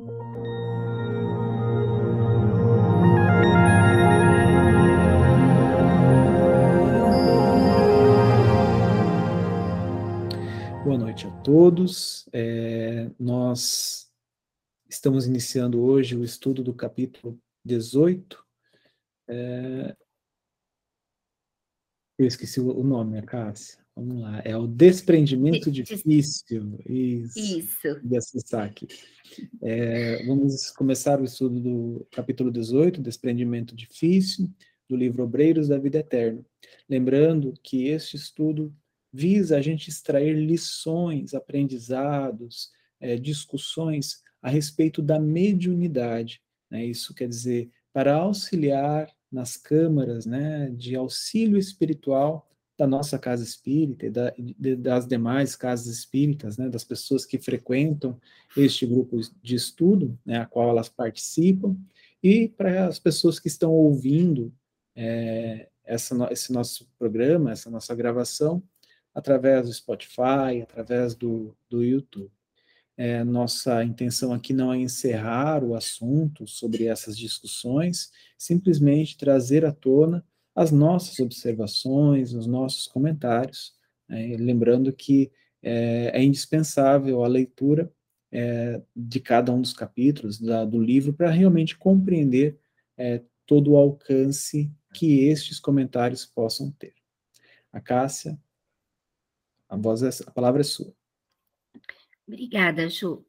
Boa noite a todos. É, nós estamos iniciando hoje o estudo do capítulo 18. É, eu esqueci o nome, a Cássia. Vamos lá. É o desprendimento difícil. Isso. Isso. De acessar aqui. É, vamos começar o estudo do capítulo 18, desprendimento difícil, do livro Obreiros da Vida Eterna. Lembrando que este estudo visa a gente extrair lições, aprendizados, é, discussões a respeito da mediunidade. Né? Isso quer dizer, para auxiliar nas câmaras né, de auxílio espiritual da nossa casa espírita e da, de, das demais casas espíritas, né, das pessoas que frequentam este grupo de estudo, né, a qual elas participam, e para as pessoas que estão ouvindo é, essa, esse nosso programa, essa nossa gravação, através do Spotify, através do, do YouTube. É, nossa intenção aqui não é encerrar o assunto sobre essas discussões, simplesmente trazer à tona as nossas observações, os nossos comentários, né, lembrando que é, é, indispensável a leitura é, de cada um dos capítulos da, do livro para realmente compreender é, todo o alcance que estes comentários possam ter. A Cássia, a voz é, a palavra é sua. Obrigada, Ju.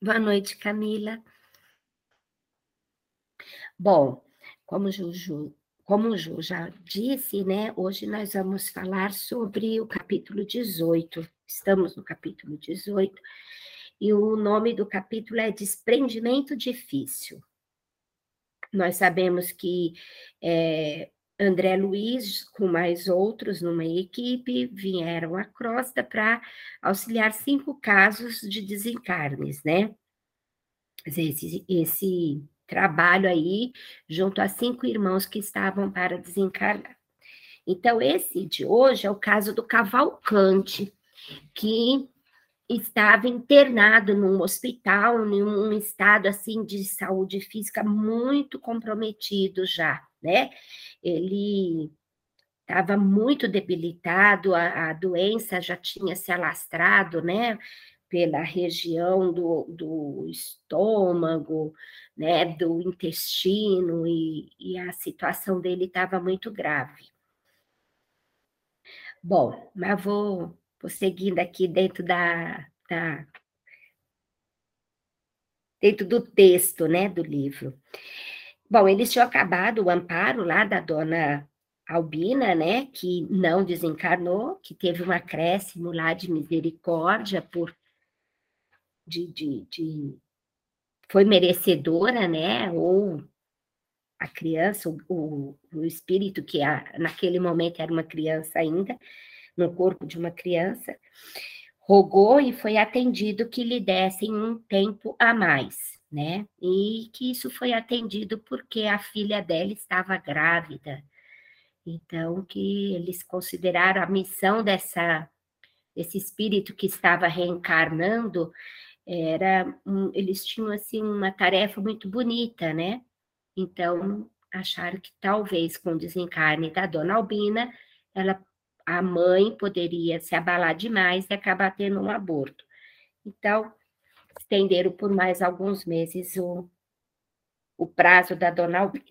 Boa noite, Camila. Bom, como Juju, como o Ju já disse, né, hoje nós vamos falar sobre o capítulo 18. Estamos no capítulo 18 e o nome do capítulo é Desprendimento Difícil. Nós sabemos que é, André Luiz, com mais outros numa equipe, vieram à crosta para auxiliar cinco casos de desencarnes, né? Esse, esse trabalho aí, junto a cinco irmãos que estavam para desencarnar. Então, esse de hoje é o caso do Cavalcante, que estava internado num hospital, em um estado assim de saúde física muito comprometido já, né? ele estava muito debilitado, a, a, doença já tinha se alastrado, né, pela região do, do estômago, né, do intestino, e, e a situação dele estava muito grave. Bom, mas vou, vou seguindo aqui dentro da, da dentro do texto, né, do livro. Bom, eles tinham acabado o amparo lá da dona Albina, né, que não desencarnou, que teve um acréscimo lá de misericórdia por de, de, de foi merecedora, né, ou a criança, o, o espírito que a, naquele momento era uma criança ainda, no corpo de uma criança, rogou e foi atendido que lhe dessem um tempo a mais né? E que isso foi atendido porque a filha dela estava grávida. Então, que eles consideraram a missão dessa esse espírito que estava reencarnando era um, eles tinham assim uma tarefa muito bonita, né? Então, acharam que talvez com o desencarne da dona Albina, ela a mãe poderia se abalar demais e acabar tendo um aborto. Então, estenderam por mais alguns meses o, o prazo da dona Albina.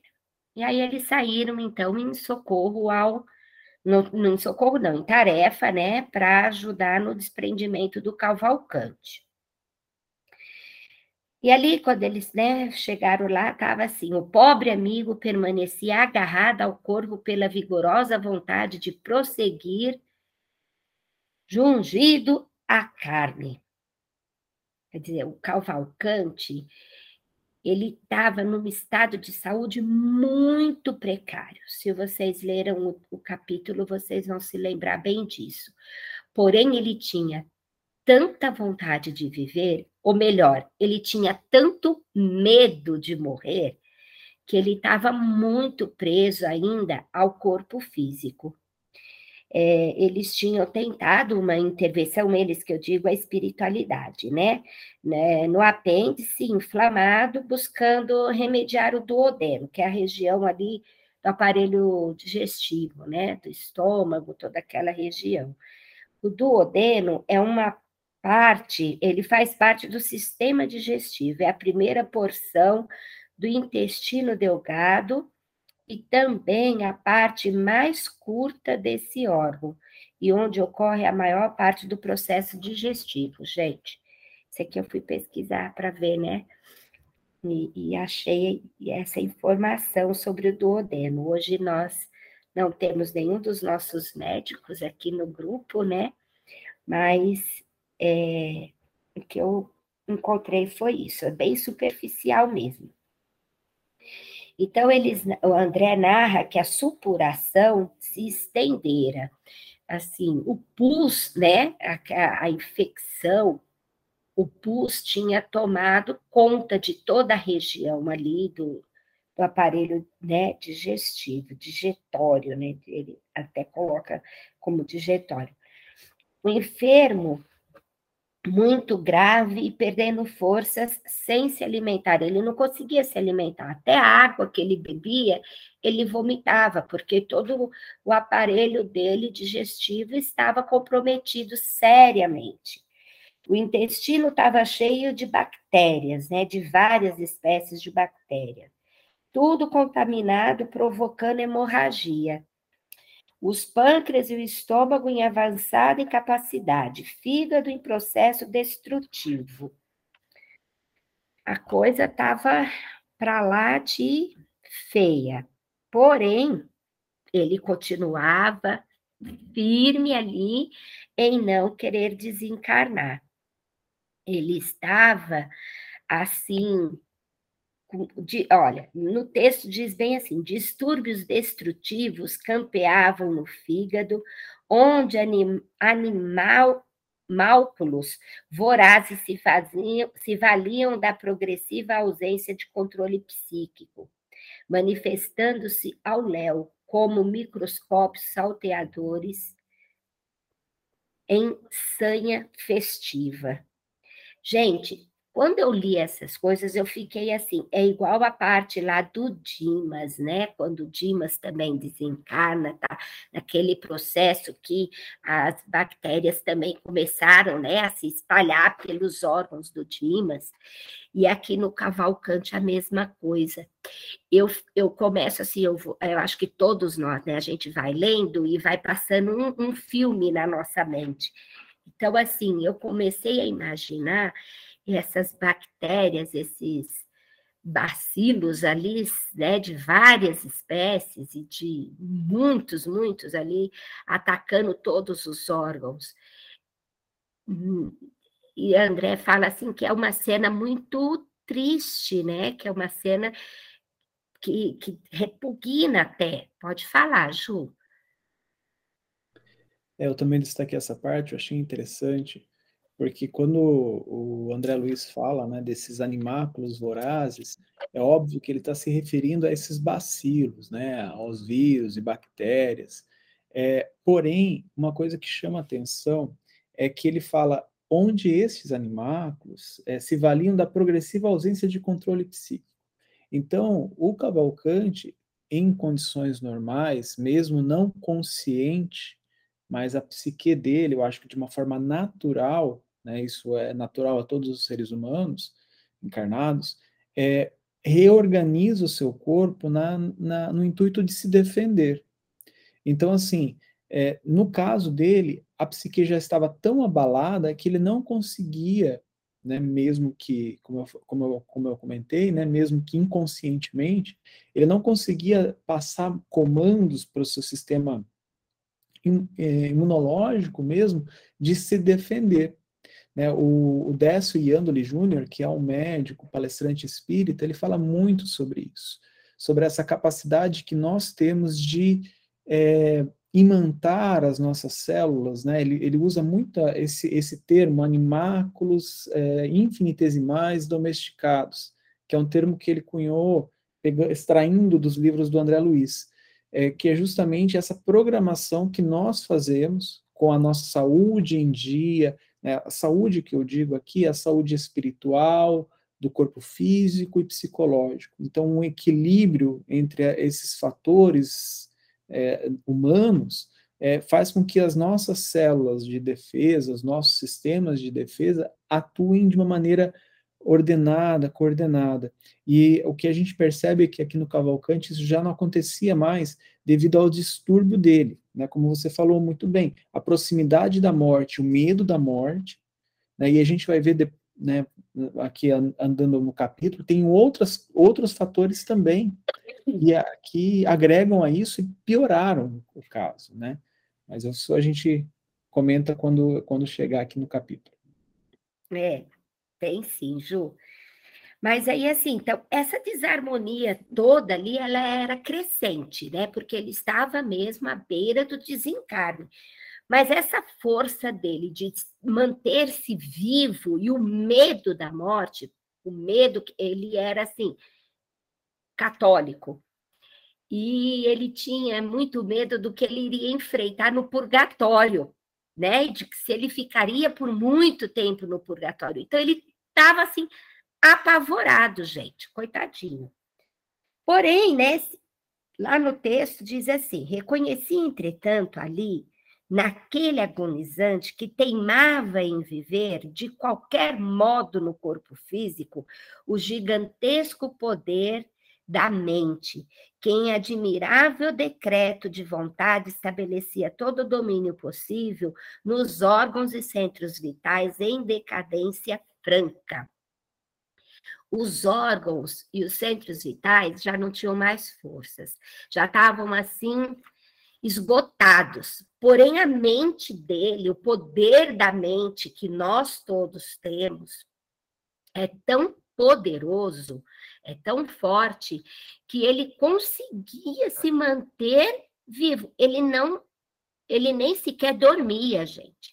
E aí eles saíram, então, em socorro ao. Em socorro, não, em tarefa, né, para ajudar no desprendimento do Cavalcante. E ali, quando eles né, chegaram lá, estava assim: o pobre amigo permanecia agarrado ao corpo pela vigorosa vontade de prosseguir, jungido à carne. Quer dizer, o Cavalcante, ele estava num estado de saúde muito precário. Se vocês leram o, o capítulo, vocês vão se lembrar bem disso. Porém, ele tinha tanta vontade de viver, ou melhor, ele tinha tanto medo de morrer, que ele estava muito preso ainda ao corpo físico. é, eles tinham tentado uma intervenção, eles que eu digo a espiritualidade, né? né? No apêndice inflamado, buscando remediar o duodeno, que é a região ali do aparelho digestivo, né? Do estômago, toda aquela região. O duodeno é uma parte, ele faz parte do sistema digestivo, é a primeira porção do intestino delgado e também a parte mais curta desse órgão, e onde ocorre a maior parte do processo digestivo, gente. Isso aqui eu fui pesquisar para ver, né? E, e, achei essa informação sobre o duodeno. Hoje nós não temos nenhum dos nossos médicos aqui no grupo, né? Mas é, o que eu encontrei foi isso, é bem superficial mesmo. Então, eles, o André narra que a supuração se estendera. Assim, o pus, né, a, a infecção, o pus tinha tomado conta de toda a região ali do, do aparelho né, digestivo, digetório, né? Ele até coloca como digetório. O enfermo muito grave e perdendo forças sem se alimentar. Ele não conseguia se alimentar. Até a água que ele bebia, ele vomitava, porque todo o aparelho dele digestivo estava comprometido seriamente. O intestino estava cheio de bactérias, né, de várias espécies de bactérias. Tudo contaminado, provocando hemorragia os pâncreas e o estômago em avançada incapacidade, fígado em processo destrutivo. A coisa estava para lá de feia. Porém, ele continuava firme ali em não querer desencarnar. Ele estava assim de, olha, no texto diz bem assim: distúrbios destrutivos campeavam no fígado, onde anim, animal málculos vorazes se faziam, se valiam da progressiva ausência de controle psíquico, manifestando-se ao léu como microscópios salteadores em sanha festiva. Gente, quando eu li essas coisas, eu fiquei assim, é igual a parte lá do Dimas, né? Quando o Dimas também desencarna, tá? Naquele processo que as bactérias também começaram, né, a se espalhar pelos órgãos do Dimas. E aqui no Cavalcante a mesma coisa. Eu, eu começo assim, eu, vou, eu acho que todos nós, né? A gente vai lendo e vai passando um, um filme na nossa mente. Então, assim, eu comecei a imaginar e essas bactérias, esses bacilos ali, né, de várias espécies e de muitos, muitos ali, atacando todos os órgãos. E André fala assim que é uma cena muito triste, né? Que é uma cena que, que repugna até. Pode falar, Ju. É, eu também destaquei essa parte, eu achei interessante, porque quando o André Luiz fala né, desses animáculos vorazes, é óbvio que ele está se referindo a esses bacilos, né, aos vírus e bactérias. É, porém, uma coisa que chama atenção é que ele fala onde esses animáculos é, se valiam da progressiva ausência de controle psíquico. Então, o Cavalcante, em condições normais, mesmo não consciente, mas a psique dele, eu acho que de uma forma natural, né, isso é natural a todos os seres humanos encarnados, é, reorganiza o seu corpo na, na, no intuito de se defender. Então, assim, é, no caso dele, a psique já estava tão abalada que ele não conseguia, né, mesmo que, como eu, como, eu, como eu comentei, né, mesmo que inconscientemente, ele não conseguia passar comandos para o seu sistema imunológico mesmo de se defender. Né? O, o Décio Iandoli Júnior, que é um médico, palestrante espírita, ele fala muito sobre isso, sobre essa capacidade que nós temos de é, imantar as nossas células, né? ele, ele usa muito esse, esse termo, animáculos é, infinitesimais domesticados, que é um termo que ele cunhou extraindo dos livros do André Luiz. É, que é justamente essa programação que nós fazemos com a nossa saúde em dia, né? a saúde que eu digo aqui é a saúde espiritual, do corpo físico e psicológico. Então, um equilíbrio entre esses fatores é, humanos é, faz com que as nossas células de defesa, os nossos sistemas de defesa atuem de uma maneira ordenada, coordenada. E o que a gente percebe é que aqui no Cavalcante isso já não acontecia mais devido ao distúrbio dele, né? Como você falou muito bem, a proximidade da morte, o medo da morte, né? E a gente vai ver, né, aqui andando no capítulo, tem outras, outros fatores também que, que agregam a isso e pioraram o caso, né? Mas isso a gente comenta quando, quando chegar aqui no capítulo. É, tem sim, Ju. Mas aí, assim, então, essa desarmonia toda ali, ela era crescente, né? Porque ele estava mesmo à beira do desencarne. Mas essa força dele de manter-se vivo e o medo da morte, o medo, ele era assim, católico. E ele tinha muito medo do que ele iria enfrentar no purgatório, né? De que se ele ficaria por muito tempo no purgatório. Então ele estava assim, apavorado, gente, coitadinho. Porém, né, lá no texto diz assim: reconheci, entretanto, ali, naquele agonizante que teimava em viver de qualquer modo no corpo físico, o gigantesco poder da mente, que em admirável decreto de vontade estabelecia todo o domínio possível nos órgãos e centros vitais em decadência franca. Os órgãos e os centros vitais já não tinham mais forças, já estavam assim esgotados. Porém, a mente dele, o poder da mente que nós todos temos, é tão poderoso, é tão forte, que ele conseguia se manter vivo. Ele não, ele nem sequer dormia, gente.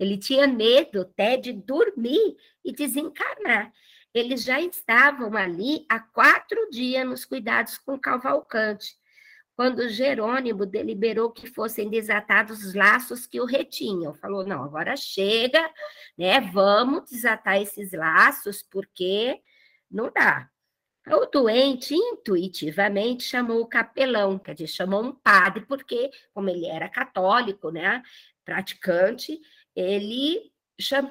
Ele tinha medo até de dormir e desencarnar. Eles já estavam ali há quatro dias nos cuidados com Cavalcante, quando Jerônimo deliberou que fossem desatados os laços que o retinham. Falou: não, agora chega, né? Vamos desatar esses laços, porque não dá. O doente intuitivamente chamou o capelão, quer dizer, chamou um padre, porque, como ele era católico, né, praticante, ele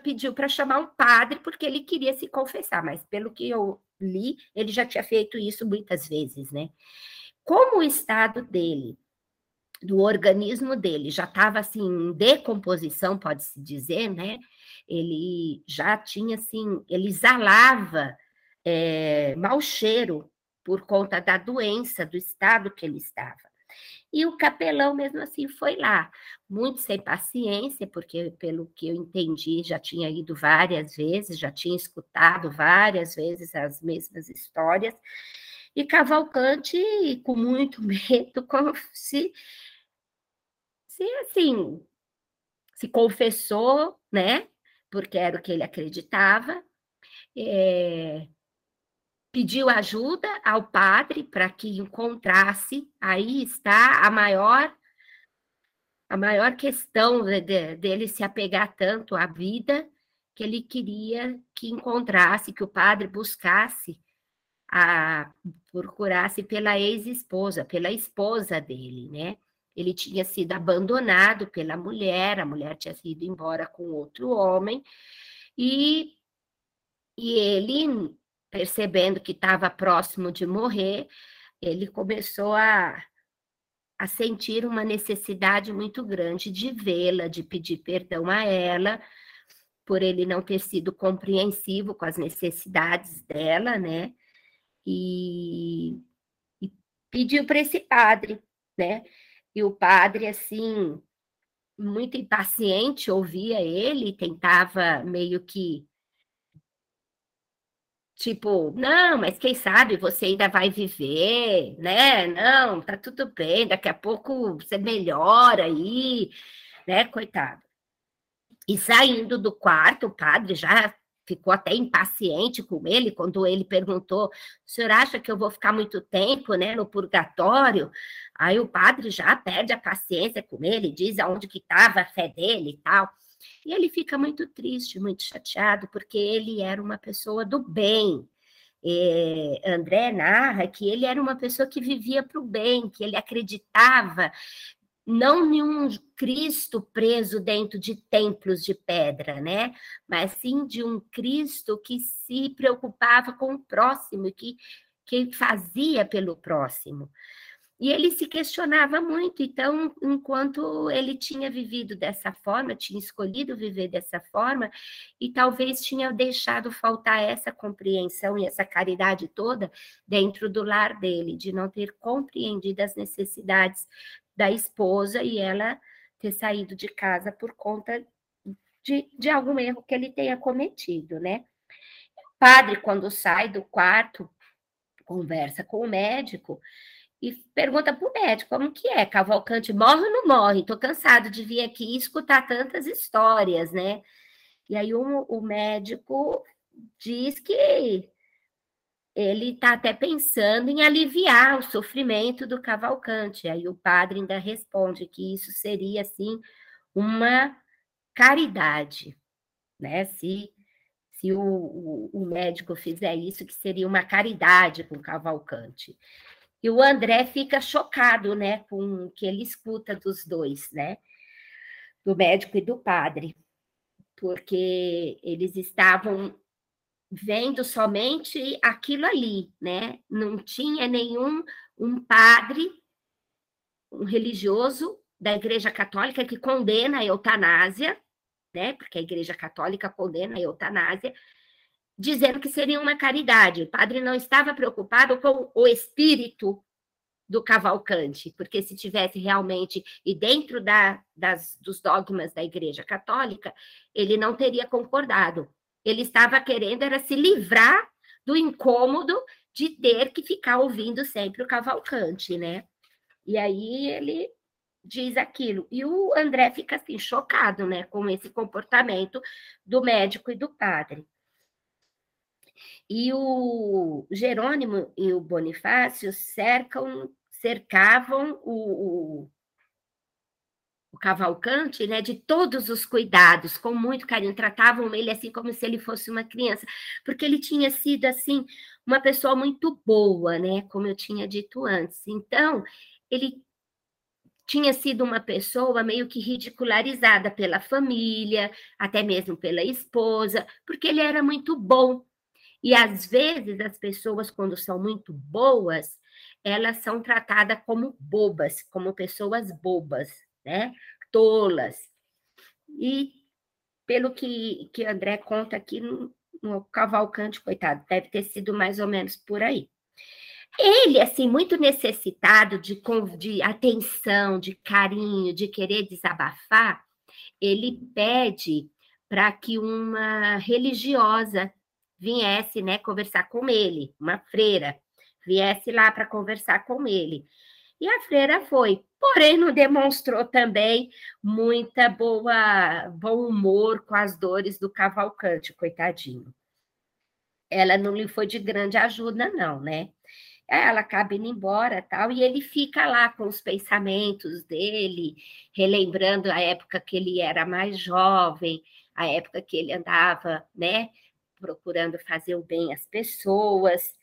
pediu para chamar um padre porque ele queria se confessar, mas pelo que eu li, ele já tinha feito isso muitas vezes, né? Como o estado dele, do organismo dele, já estava assim em decomposição, pode-se dizer, né? Ele já tinha assim, ele exalava é, mau cheiro por conta da doença, do estado que ele estava. E o capelão, mesmo assim, foi lá, muito sem paciência, porque, pelo que eu entendi, já tinha ido várias vezes, já tinha escutado várias vezes as mesmas histórias, e Cavalcante, com muito medo, como se, se assim, se confessou, né? Porque era o que ele acreditava, é, pediu ajuda ao padre para que encontrasse, aí está a maior a maior questão de, de, dele se apegar tanto à vida que ele queria que encontrasse, que o padre buscasse, a, procurasse pela ex-esposa, pela esposa dele, né? Ele tinha sido abandonado pela mulher, a mulher tinha ido embora com outro homem, e, e ele percebendo que estava próximo de morrer, ele começou a, a sentir uma necessidade muito grande de vê-la, de pedir perdão a ela, por ele não ter sido compreensivo com as necessidades dela, né? E, e pediu para esse padre, né? E o padre, assim, muito impaciente, ouvia ele, tentava meio que Tipo, não, mas quem sabe você ainda vai viver, né? Não, tá tudo bem, daqui a pouco você melhora aí, né, coitado. E saindo do quarto, o padre já ficou até impaciente com ele quando ele perguntou: o senhor acha que eu vou ficar muito tempo né, no purgatório? Aí o padre já perde a paciência com ele, diz aonde que estava a fé dele e tal. E ele fica muito triste, muito chateado, porque ele era uma pessoa do bem. É, André narra que ele era uma pessoa que vivia para o bem, que ele acreditava não em um Cristo preso dentro de templos de pedra, né? Mas sim de um Cristo que se preocupava com o próximo, que, que fazia pelo próximo. E ele se questionava muito, então, enquanto ele tinha vivido dessa forma, tinha escolhido viver dessa forma, e talvez tinha deixado faltar essa compreensão e essa caridade toda dentro do lar dele, de não ter compreendido as necessidades da esposa e ela ter saído de casa por conta de, de algum erro que ele tenha cometido, né? O padre, quando sai do quarto, conversa com o médico e pergunta para o médico como que é, Cavalcante morre ou não morre? Estou cansado de vir aqui e escutar tantas histórias, né? E aí o, o médico diz que ele está até pensando em aliviar o sofrimento do Cavalcante. Aí o padre ainda responde que isso seria, assim, uma caridade, né? Se, se o, o, o médico fizer isso, que seria uma caridade com o Cavalcante. E o André fica chocado, né, com o que ele escuta dos dois, né, do médico e do padre, porque eles estavam vendo somente aquilo ali, né? Não tinha nenhum um padre, um religioso da Igreja Católica que condena a eutanásia, né? Porque a Igreja Católica condena a eutanásia, dizendo que seria uma caridade. O padre não estava preocupado com o espírito do Cavalcante, porque se tivesse realmente, e dentro da, das, dos dogmas da Igreja Católica, ele não teria concordado. Ele estava querendo era se livrar do incômodo de ter que ficar ouvindo sempre o Cavalcante, né? E aí ele diz aquilo. E o André fica assim, chocado, né, com esse comportamento do médico e do padre. E o Jerônimo e o Bonifácio cercam, cercavam o, o, o Cavalcante né, de todos os cuidados, com muito carinho, tratavam ele assim como se ele fosse uma criança, porque ele tinha sido assim uma pessoa muito boa, né, como eu tinha dito antes. Então, ele tinha sido uma pessoa meio que ridicularizada pela família, até mesmo pela esposa, porque ele era muito bom. E às vezes as pessoas, quando são muito boas, elas são tratadas como bobas, como pessoas bobas, né? Tolas. E pelo que, que André conta aqui no, no Cavalcante, coitado, deve ter sido mais ou menos por aí. Ele, assim, muito necessitado de, de atenção, de carinho, de querer desabafar, ele pede para que uma religiosa viesse, né, conversar com ele, uma freira, viesse lá para conversar com ele. E a freira foi, porém não demonstrou também muita boa bom humor com as dores do Cavalcante, coitadinho. Ela não lhe foi de grande ajuda, não, né? Ela acaba indo embora tal, e ele fica lá com os pensamentos dele, relembrando a época que ele era mais jovem, a época que ele andava, né, procurando fazer o bem às pessoas,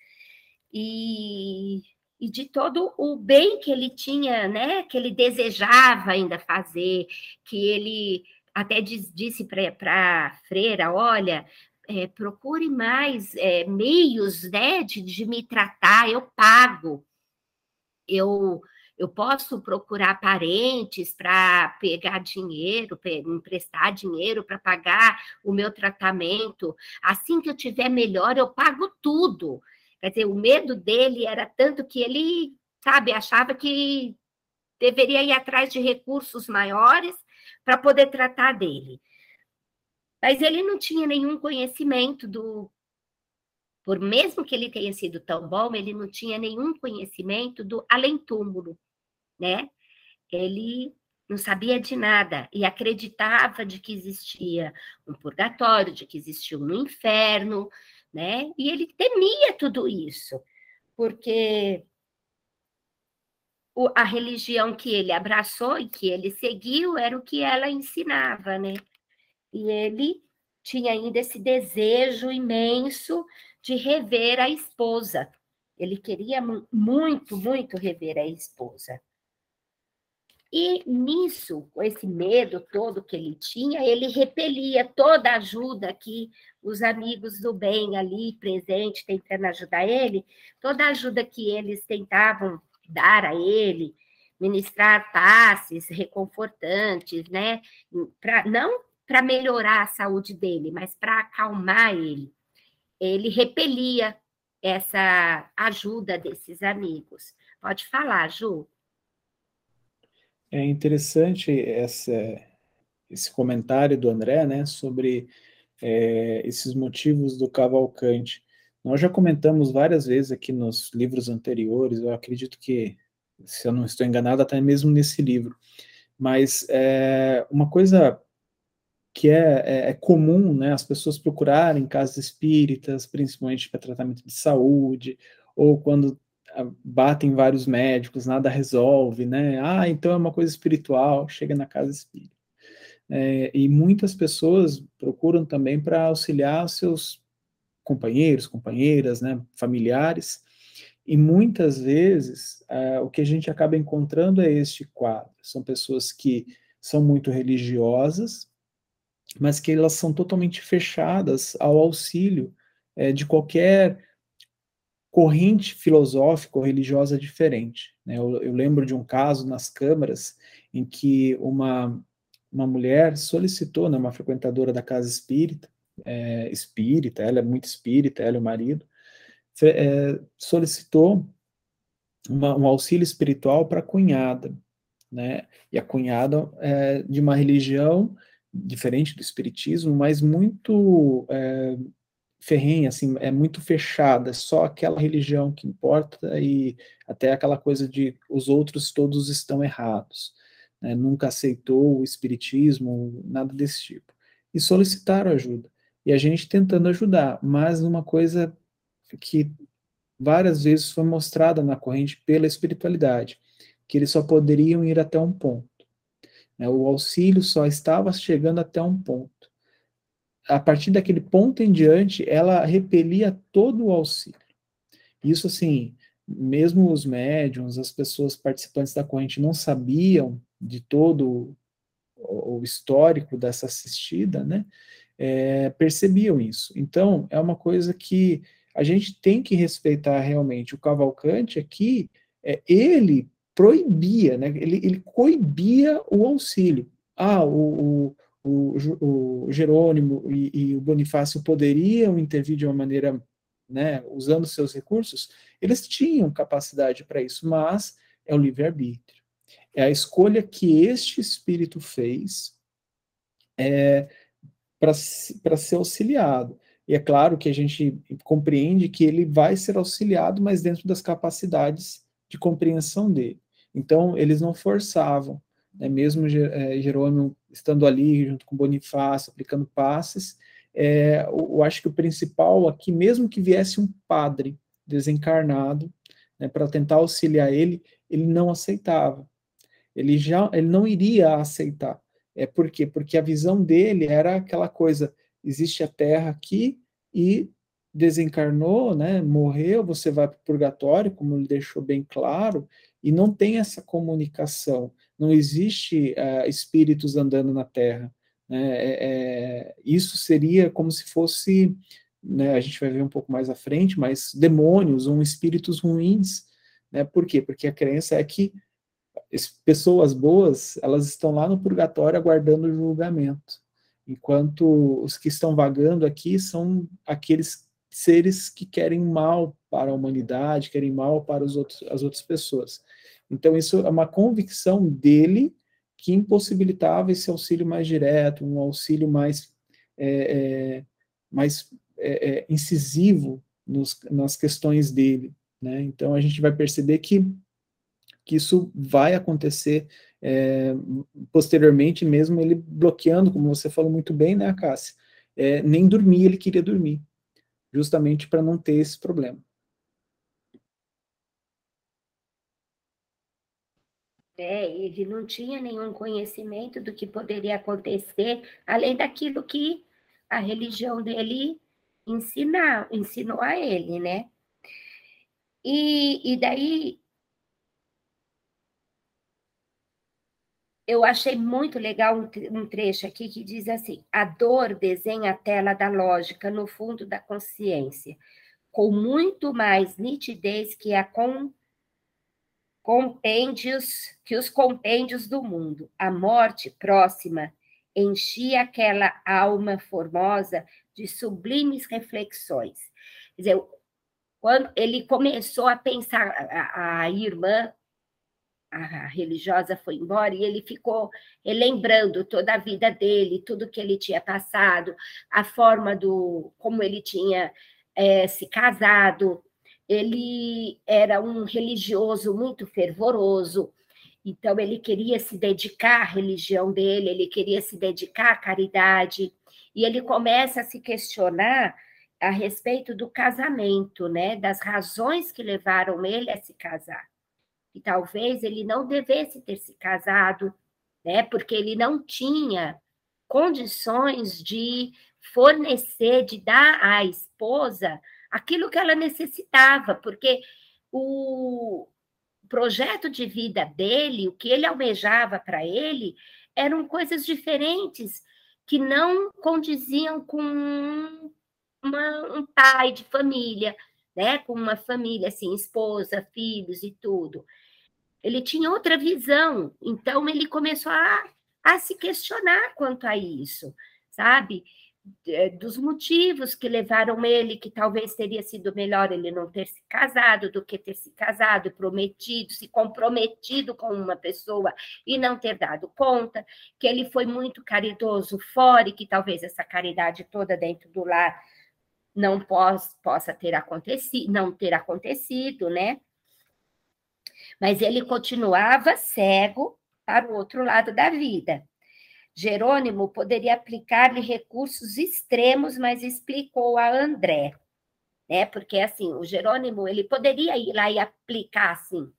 e, e de todo o bem que ele tinha, né, que ele desejava ainda fazer, que ele até diz, disse para a freira, olha, é, procure mais é, meios né, de, de me tratar, eu pago, eu eu posso procurar parentes para pegar dinheiro, emprestar dinheiro para pagar o meu tratamento. Assim que eu tiver melhor, eu pago tudo. Quer dizer, o medo dele era tanto que ele, sabe, achava que deveria ir atrás de recursos maiores para poder tratar dele. Mas ele não tinha nenhum conhecimento do. Por mesmo que ele tenha sido tão bom, ele não tinha nenhum conhecimento do além-túmulo né? Ele não sabia de nada e acreditava de que existia um purgatório, de que existia um inferno, né? E ele temia tudo isso, porque a religião que ele abraçou e que ele seguiu era o que ela ensinava, né? E ele tinha ainda esse desejo imenso de rever a esposa. Ele queria muito, muito rever a esposa. E nisso, com esse medo todo que ele tinha, ele repelia toda a ajuda que os amigos do bem ali presentes, tentando ajudar ele, toda a ajuda que eles tentavam dar a ele, ministrar passes reconfortantes, né? Pra, não para melhorar a saúde dele, mas para acalmar ele. Ele repelia essa ajuda desses amigos. Pode falar, Ju. É interessante essa, esse comentário do André, né, sobre é, esses motivos do Cavalcante. Nós já comentamos várias vezes aqui nos livros anteriores, eu acredito que, se eu não estou enganado, até mesmo nesse livro. Mas é, uma coisa que é, é, é, comum né, as pessoas procurarem casas espíritas, principalmente para tratamento de saúde, ou quando batem vários médicos, nada resolve, né? Ah, então é uma coisa espiritual, chega na casa espírita. É, e muitas pessoas procuram também para auxiliar seus companheiros, companheiras, né, familiares, e muitas vezes uh, o que a gente acaba encontrando é este quadro. São pessoas que são muito religiosas, mas que elas são totalmente fechadas ao auxílio é, de qualquer corrente filosófica ou religiosa diferente. Né? Eu, eu, lembro de um caso nas câmaras em que uma, uma mulher solicitou, né, uma frequentadora da casa espírita, é, espírita, ela é muito espírita, ela e o marido, é, solicitou uma, um auxílio espiritual para a cunhada, né? E a cunhada é de uma religião diferente do espiritismo, mas muito é, ferrenha, assim, é muito fechada, só aquela religião que importa e até aquela coisa de os outros todos estão errados. Né? Nunca aceitou o espiritismo, nada desse tipo. E solicitaram ajuda e a gente tentando ajudar, mas uma coisa que várias vezes foi mostrada na corrente pela espiritualidade, que eles só poderiam ir até um ponto. Né? O auxílio só estava chegando até um ponto. A partir daquele ponto em diante, ela repelia todo o auxílio. Isso, assim, mesmo os médiums, as pessoas participantes da corrente não sabiam de todo o histórico dessa assistida, né? é, percebiam isso. Então, é uma coisa que a gente tem que respeitar realmente. O Cavalcante aqui, é, ele proibia, né, ele, ele coibia o auxílio. Ah, o, o, o, o Jerônimo e, e, o Bonifácio poderiam intervir de uma maneira, né, usando seus recursos, eles tinham capacidade para isso, mas é o livre-arbítrio. É a escolha que este espírito fez é, para ser auxiliado. E é claro que a gente compreende que ele vai ser auxiliado, mas dentro das capacidades de compreensão dele. Então, eles não forçavam, né? mesmo é, Jerônimo estando ali junto com Bonifácio, aplicando passes, é, eu, acho que o principal aqui, mesmo que viesse um padre desencarnado, né, para tentar auxiliar ele, ele não aceitava. Ele já ele não iria aceitar. É por quê? Porque a visão dele era aquela coisa: existe a Terra aqui e desencarnou, né, morreu, você vai para o purgatório, como ele deixou bem claro, e não tem essa comunicação, não existe uh, espíritos andando na Terra. Né, é, é, isso seria como se fosse, né, a gente vai ver um pouco mais à frente, mas demônios ou espíritos ruins. Né, por quê? Porque a crença é que pessoas boas, elas estão lá no purgatório aguardando o julgamento, enquanto os que estão vagando aqui são aqueles seres que querem mal para a humanidade, querem mal para os outros, as outras pessoas. Então, isso é uma convicção dele que impossibilitava esse auxílio mais direto, um auxílio mais, é, é, mais é, é incisivo nos, nas questões dele. Né? Então, a gente vai perceber que que isso vai acontecer é, posteriormente mesmo ele bloqueando, como você falou muito bem, né, Cássia, é, nem dormir ele queria dormir, justamente para não ter esse problema. É, ele não tinha nenhum conhecimento do que poderia acontecer, além daquilo que a religião dele ensina, ensinou a ele, né? E, e daí eu achei muito legal um, trecho aqui que diz assim: a dor desenha a tela da lógica no fundo da consciência, com muito mais nitidez que a com compêndios que os compêndios do mundo. A morte próxima enchia aquela alma formosa de sublimes reflexões. Quer dizer, quando ele começou a pensar, a, a irmã, a religiosa foi embora e ele ficou lembrando toda a vida dele, tudo que ele tinha passado, a forma do como ele tinha é, se casado, ele era um religioso muito fervoroso, então ele queria se dedicar à religião dele, ele queria se dedicar à caridade, e ele começa a se questionar a respeito do casamento, né, das razões que levaram ele a se casar. E talvez ele não devesse ter se casado, né, porque ele não tinha condições de fornecer, de dar à esposa aquilo que ela necessitava, porque o projeto de vida dele, o que ele almejava para ele, eram coisas diferentes que não condiziam com uma, um pai de família, né? Com uma família assim, esposa, filhos e tudo. Ele tinha outra visão, então ele começou a, a se questionar quanto a isso, sabe? É, dos motivos que levaram ele, que talvez teria sido melhor ele não ter se casado do que ter se casado, prometido, se comprometido com uma pessoa e não ter dado conta, que ele foi muito caridoso fora e que talvez essa caridade toda dentro do lar não pos, possa ter acontecido, não ter acontecido, né? Mas ele continuava cego para o outro lado da vida. Jerônimo poderia aplicar-lhe recursos extremos, mas explicou a André, né? Porque assim, o Jerônimo ele poderia ir lá e aplicar assim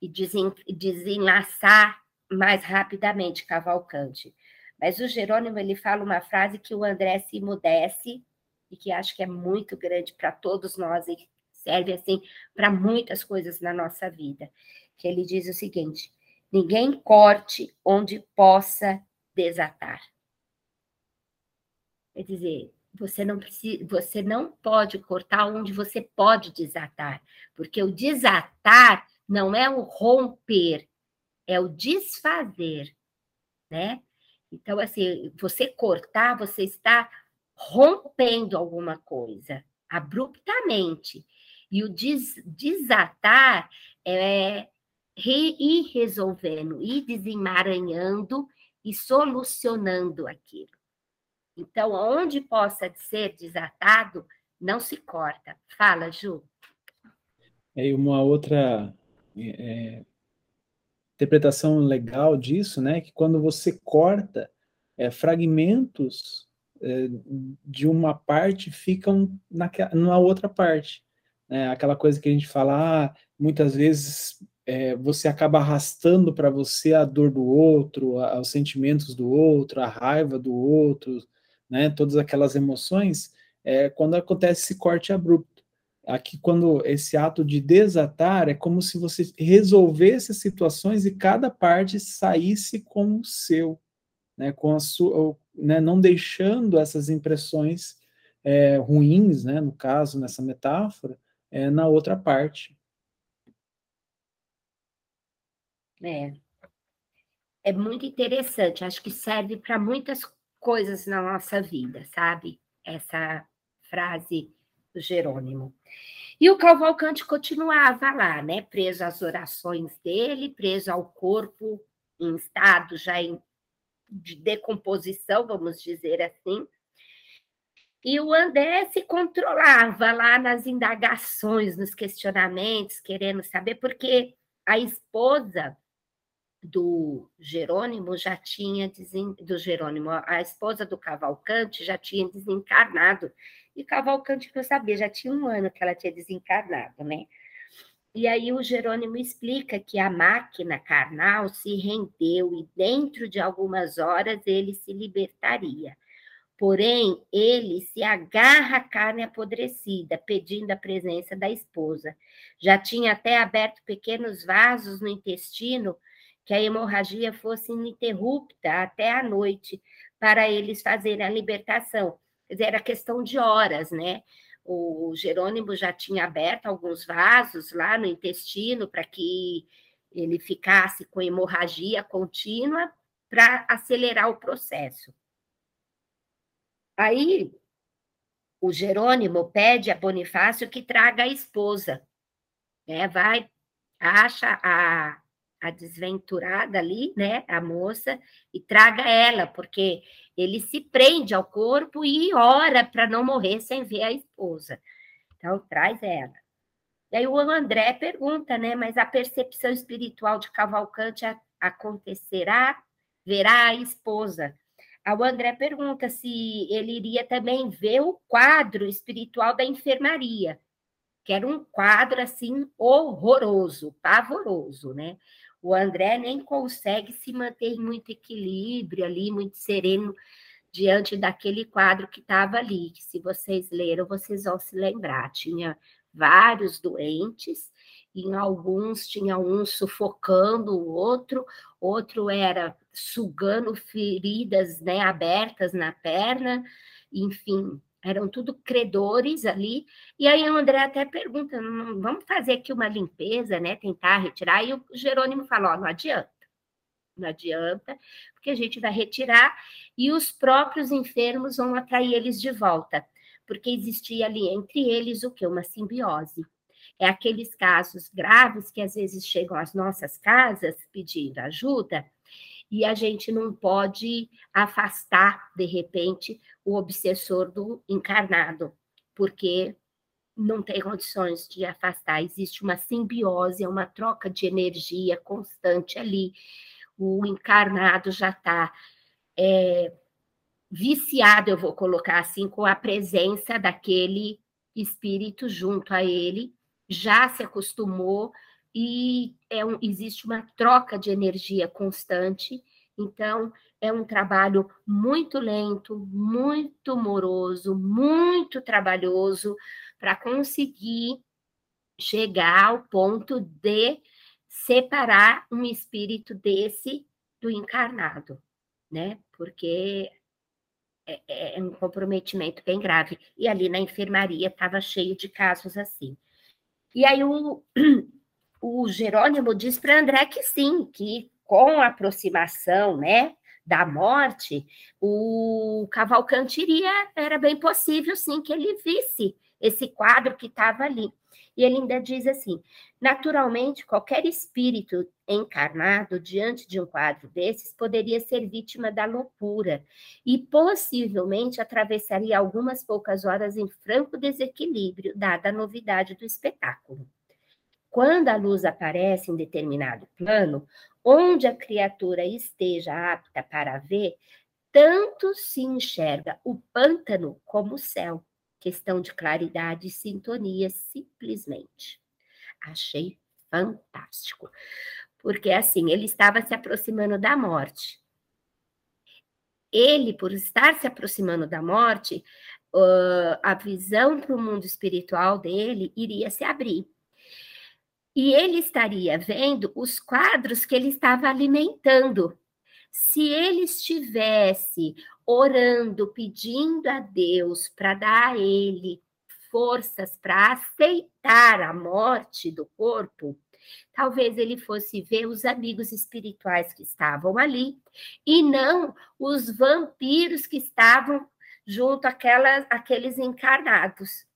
e desen, desenlaçar mais rapidamente Cavalcante. Mas o Jerônimo ele fala uma frase que o André se emudece e que acho que é muito grande para todos nós e serve assim para muitas coisas na nossa vida. Que ele diz o seguinte: ninguém corte onde possa desatar. Quer dizer, você não precisa, você não pode cortar onde você pode desatar, porque o desatar não é o romper, é o desfazer, né? Então, assim, você cortar, você está rompendo alguma coisa abruptamente. E o des, desatar é ir resolvendo, ir desemaranhando e solucionando aquilo. Então, onde possa ser desatado, não se corta. Fala, Ju. É uma outra é, interpretação legal disso, né? Que quando você corta é, fragmentos é, de uma parte ficam na, na outra parte. Né? Aquela coisa que a gente fala, ah, muitas vezes é, você acaba arrastando para você a dor do outro, a, os sentimentos do outro, a raiva do outro, né, todas aquelas emoções, é, quando acontece esse corte abrupto. Aqui, quando esse ato de desatar, é como se você resolvesse as situações e cada parte saísse com o seu, né, com a sua, né, não deixando essas impressões é, ruins, né, no caso, nessa metáfora, é, na outra parte. É. É muito interessante, acho que serve para muitas coisas na nossa vida, sabe? Essa frase do Jerônimo. E o Cavalcante continuava lá, né? Preso às orações dele, preso ao corpo em estado já em, de decomposição, vamos dizer assim. E o André se controlava lá nas indagações, nos questionamentos, querendo saber, porque a esposa do Jerônimo já tinha do Jerônimo, a esposa do Cavalcante já tinha desencarnado. E Cavalcante não sabia, já tinha um ano que ela tinha desencarnado, né? E aí o Jerônimo explica que a máquina carnal se rendeu e dentro de algumas horas ele se libertaria. Porém, ele se agarra à carne apodrecida, pedindo a presença da esposa. Já tinha até aberto pequenos vasos no intestino que a hemorragia fosse ininterrupta até a noite, para eles fazerem a libertação. Quer dizer, era questão de horas, né? O Jerônimo já tinha aberto alguns vasos lá no intestino para que ele ficasse com hemorragia contínua para acelerar o processo. Aí o Jerônimo pede a Bonifácio que traga a esposa, né? Vai, acha a a desventurada ali, né, a moça, e traga ela, porque ele se prende ao corpo e ora para não morrer sem ver a esposa. Então, traz ela. E aí o André pergunta, né, mas a percepção espiritual de Cavalcante acontecerá? Verá a esposa? O André pergunta se ele iria também ver o quadro espiritual da enfermaria, que era um quadro assim horroroso, pavoroso, né? O André nem consegue se manter em muito equilíbrio ali, muito sereno diante daquele quadro que estava ali, que se vocês leram, vocês vão se lembrar. Tinha vários doentes, em alguns tinha um sufocando o outro, outro era sugando feridas né, abertas na perna, enfim, eram tudo credores ali. E aí o André até pergunta: vamos fazer aqui uma limpeza, né? Tentar retirar. E o Jerônimo fala: não adianta. Não adianta, porque a gente vai retirar e os próprios enfermos vão atrair eles de volta, porque existia ali entre eles o que? Uma simbiose. É aqueles casos graves que às vezes chegam às nossas casas pedindo ajuda, e a gente não pode afastar, de repente, o obsessor do encarnado, porque não tem condições de afastar. Existe uma simbiose, é uma troca de energia constante ali. O encarnado já está é, viciado, eu vou colocar assim, com a presença daquele espírito junto a ele, já se acostumou e é um, existe uma troca de energia constante. Então, é um trabalho muito lento, muito moroso, muito trabalhoso para conseguir chegar ao ponto de separar um espírito desse do encarnado, né? Porque é, é, é um comprometimento bem grave. E ali na enfermaria estava cheio de casos assim. E aí o, o Jerônimo diz para André que sim, que com a aproximação, né, da morte, o Cavalcante iria, era bem possível sim que ele visse esse quadro que estava ali. E ele ainda diz assim: naturalmente, qualquer espírito encarnado diante de um quadro desses poderia ser vítima da loucura e possivelmente atravessaria algumas poucas horas em franco desequilíbrio, dada a novidade do espetáculo. Quando a luz aparece em determinado plano, onde a criatura esteja apta para ver, tanto se enxerga o pântano como o céu. Questão de claridade e sintonia, simplesmente. Achei fantástico. Porque, assim, ele estava se aproximando da morte. Ele, por estar se aproximando da morte, a visão para o mundo espiritual dele iria se abrir e ele estaria vendo os quadros que ele estava alimentando. Se ele estivesse orando, pedindo a Deus para dar a ele forças para aceitar a morte do corpo, talvez ele fosse ver os amigos espirituais que estavam ali e não os vampiros que estavam junto àquelas, àqueles encarnados.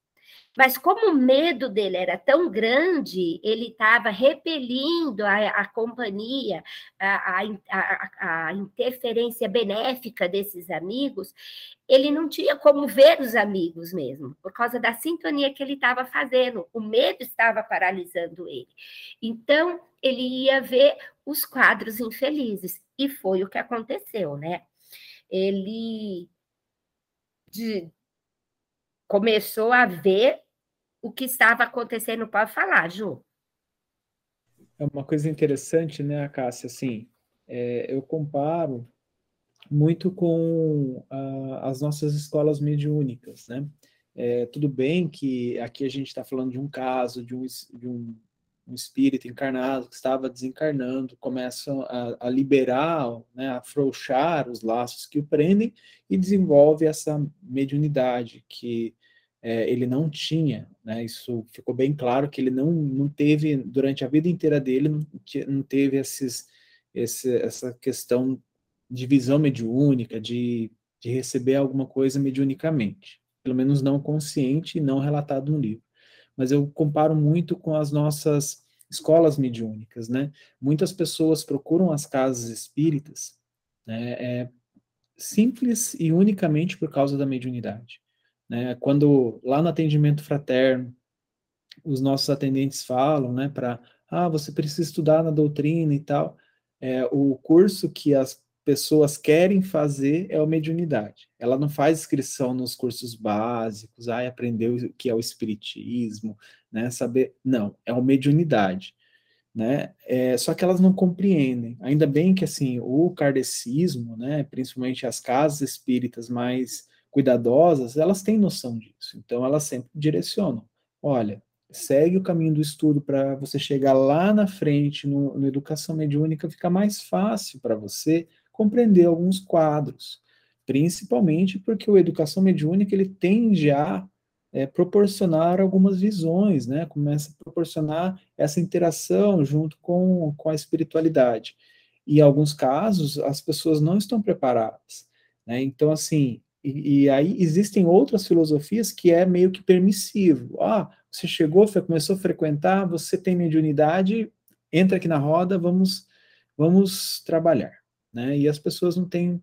Mas como o medo dele era tão grande, ele estava repelindo a, a companhia, a, a, a, interferência benéfica desses amigos, ele não tinha como ver os amigos mesmo, por causa da sintonia que ele estava fazendo. O medo estava paralisando ele. Então, ele ia ver os quadros infelizes. E foi o que aconteceu, né? Ele de, começou a ver o que estava acontecendo. Pode falar, Ju. É uma coisa interessante, né, Cássia? Assim, é, eu comparo muito com a, as nossas escolas mediúnicas, né? É, tudo bem que aqui a gente está falando de um caso, de um, de um, um, espírito encarnado que estava desencarnando, começam a, a liberar, né, a afrouxar os laços que o prendem e desenvolve essa mediunidade que é, ele não tinha, né? Isso ficou bem claro que ele não, não teve, durante a vida inteira dele, não, teve esses, esse, essa questão de visão mediúnica, de, de receber alguma coisa mediunicamente. Pelo menos não consciente e não relatado no livro. Mas eu comparo muito com as nossas escolas mediúnicas, né? Muitas pessoas procuram as casas espíritas né, é, simples e unicamente por causa da mediunidade. Né? Quando lá no atendimento fraterno, os nossos atendentes falam, né, para, ah, você precisa estudar na doutrina e tal, é, o curso que as pessoas querem fazer é a mediunidade. Ela não faz inscrição nos cursos básicos, ah, aprender o que é o espiritismo, né, saber, não, é a mediunidade. Né? É, só que elas não compreendem. Ainda bem que assim o kardecismo, né, principalmente as casas espíritas mais cuidadosas, elas têm noção disso. Então, elas sempre direcionam. Olha, segue o caminho do estudo para você chegar lá na frente, no, no educação mediúnica, fica mais fácil para você compreender alguns quadros. Principalmente porque o educação mediúnica ele tende a é, proporcionar algumas visões, né? Começa a proporcionar essa interação junto com, com a espiritualidade. E em alguns casos, as pessoas não estão preparadas. Né? Então, assim, e, e, aí existem outras filosofias que é meio que permissivo. Ah, você chegou, começou a frequentar, você tem mediunidade, entra aqui na roda, vamos, vamos trabalhar. Né? E as pessoas não têm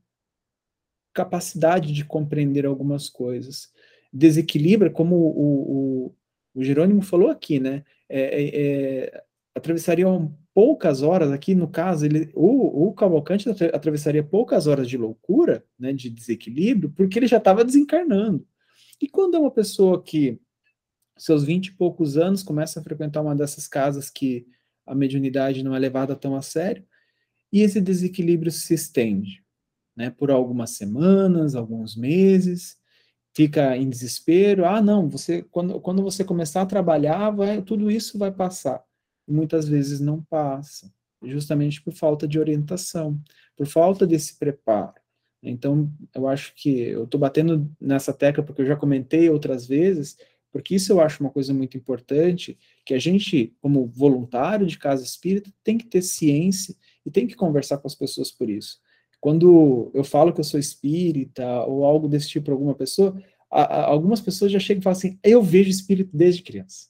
capacidade de compreender algumas coisas. Desequilibra, como o, o, o Jerônimo falou aqui, né? É, é, é atravessariam poucas horas, aqui no caso, ele, o, o Cavalcante atravessaria poucas horas de loucura, né, de desequilíbrio, porque ele já estava desencarnando. E quando é uma pessoa que, seus vinte e poucos anos, começa a frequentar uma dessas casas que a mediunidade não é levada tão a sério, e esse desequilíbrio se estende, né, por algumas semanas, alguns meses, fica em desespero, ah, não, você, quando, quando você começar a trabalhar, vai, tudo isso vai passar e muitas vezes não passa, justamente por falta de orientação, por falta desse preparo. Então, eu acho que eu estou batendo nessa tecla porque eu já comentei outras vezes, porque isso eu acho uma coisa muito importante, que a gente, como voluntário de casa espírita, tem que ter ciência e tem que conversar com as pessoas por isso. Quando eu falo que eu sou espírita ou algo desse tipo para alguma pessoa, a, a, algumas pessoas já chegam e falam assim: eu vejo espírito desde criança.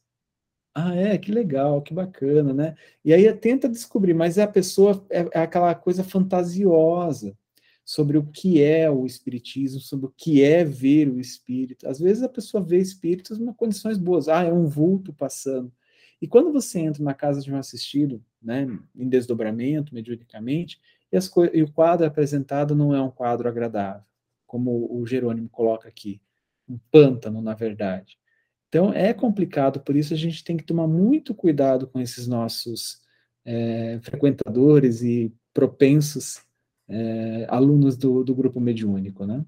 Ah, é, que legal, que bacana, né? E aí tenta descobrir, mas é a pessoa, é, é, aquela coisa fantasiosa sobre o que é o espiritismo, sobre o que é ver o espírito. Às vezes a pessoa vê espíritos em condições boas, ah, é um vulto passando. E quando você entra na casa de um assistido, né, em desdobramento, mediunicamente, e, e o quadro apresentado não é um quadro agradável, como o Jerônimo coloca aqui, um pântano, na verdade. Então é complicado, por isso a gente tem que tomar muito cuidado com esses nossos é, frequentadores e propensos é, alunos do, do grupo mediúnico, né?